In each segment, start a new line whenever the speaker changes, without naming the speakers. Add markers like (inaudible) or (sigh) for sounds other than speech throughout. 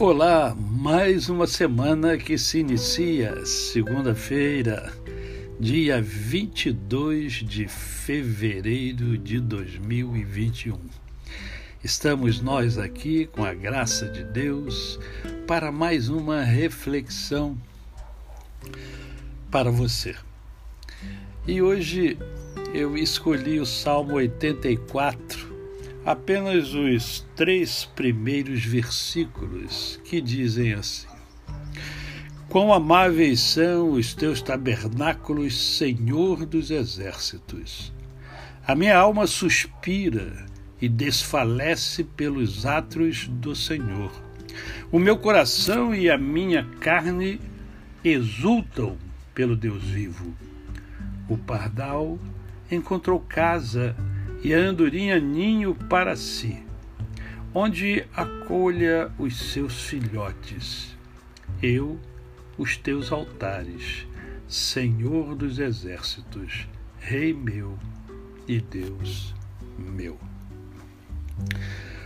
Olá, mais uma semana que se inicia, segunda-feira, dia 22 de fevereiro de 2021. Estamos nós aqui, com a graça de Deus, para mais uma reflexão para você. E hoje eu escolhi o Salmo 84 apenas os três primeiros versículos que dizem assim: Quão amáveis são os teus tabernáculos, Senhor dos exércitos! A minha alma suspira e desfalece pelos atos do Senhor. O meu coração e a minha carne exultam pelo Deus vivo. O pardal encontrou casa e a andorinha ninho para si, onde acolha os seus filhotes. Eu, os teus altares, Senhor dos exércitos, Rei meu e Deus meu.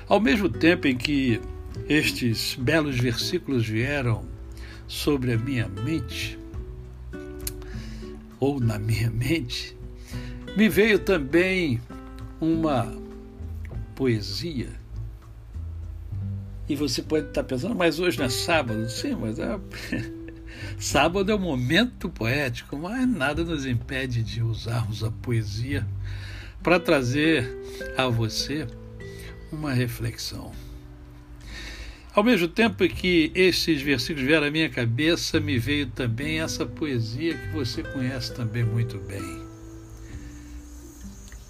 Ao mesmo tempo em que estes belos versículos vieram sobre a minha mente, ou na minha mente, me veio também uma poesia. E você pode estar pensando, mas hoje não é sábado? Sim, mas é... (laughs) sábado é o momento poético, mas nada nos impede de usarmos a poesia para trazer a você uma reflexão. Ao mesmo tempo que esses versículos vieram à minha cabeça, me veio também essa poesia que você conhece também muito bem.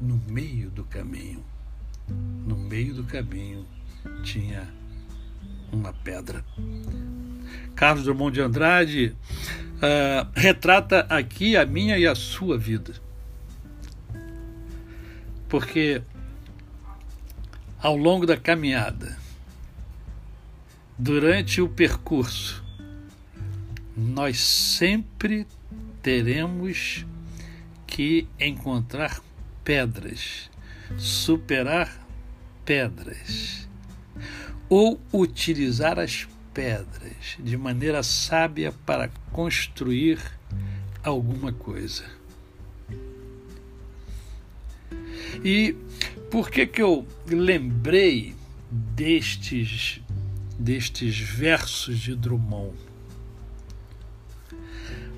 no meio do caminho. No meio do caminho tinha uma pedra. Carlos Drummond de Andrade uh, retrata aqui a minha e a sua vida. Porque ao longo da caminhada, durante o percurso, nós sempre teremos que encontrar pedras, superar pedras, ou utilizar as pedras de maneira sábia para construir alguma coisa. E por que que eu lembrei destes destes versos de Drummond?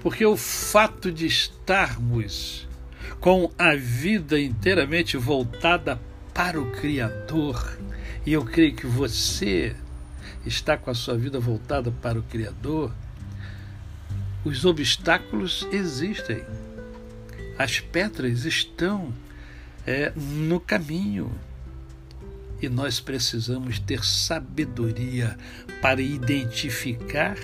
Porque o fato de estarmos com a vida inteiramente voltada para o Criador. E eu creio que você está com a sua vida voltada para o Criador. Os obstáculos existem, as pedras estão é, no caminho. E nós precisamos ter sabedoria para identificar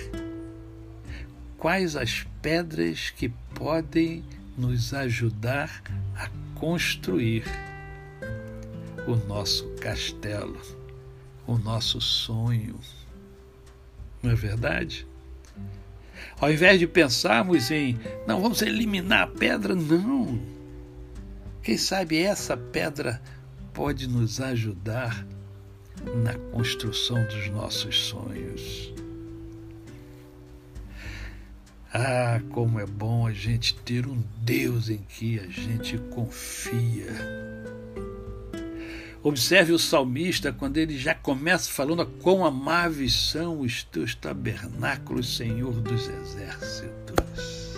quais as pedras que podem nos ajudar a construir o nosso castelo, o nosso sonho. Não é verdade? Ao invés de pensarmos em, não, vamos eliminar a pedra, não. Quem sabe essa pedra pode nos ajudar na construção dos nossos sonhos. Ah, como é bom a gente ter um Deus em que a gente confia. Observe o salmista quando ele já começa falando quão amáveis são os teus tabernáculos, Senhor dos exércitos.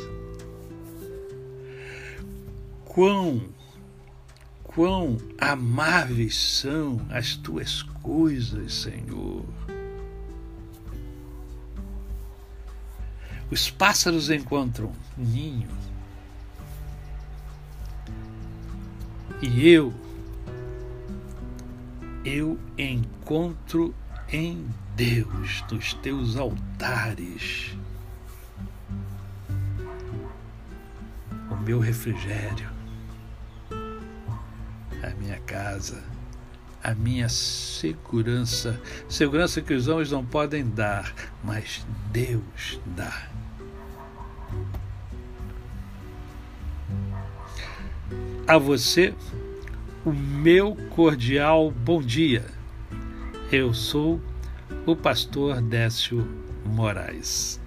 Quão, quão amáveis são as tuas coisas, Senhor. Os pássaros encontram ninho. E eu, eu encontro em Deus, nos teus altares. O meu refrigério, a minha casa, a minha segurança, segurança que os homens não podem dar, mas Deus dá. A você, o meu cordial bom dia. Eu sou o pastor Décio Moraes.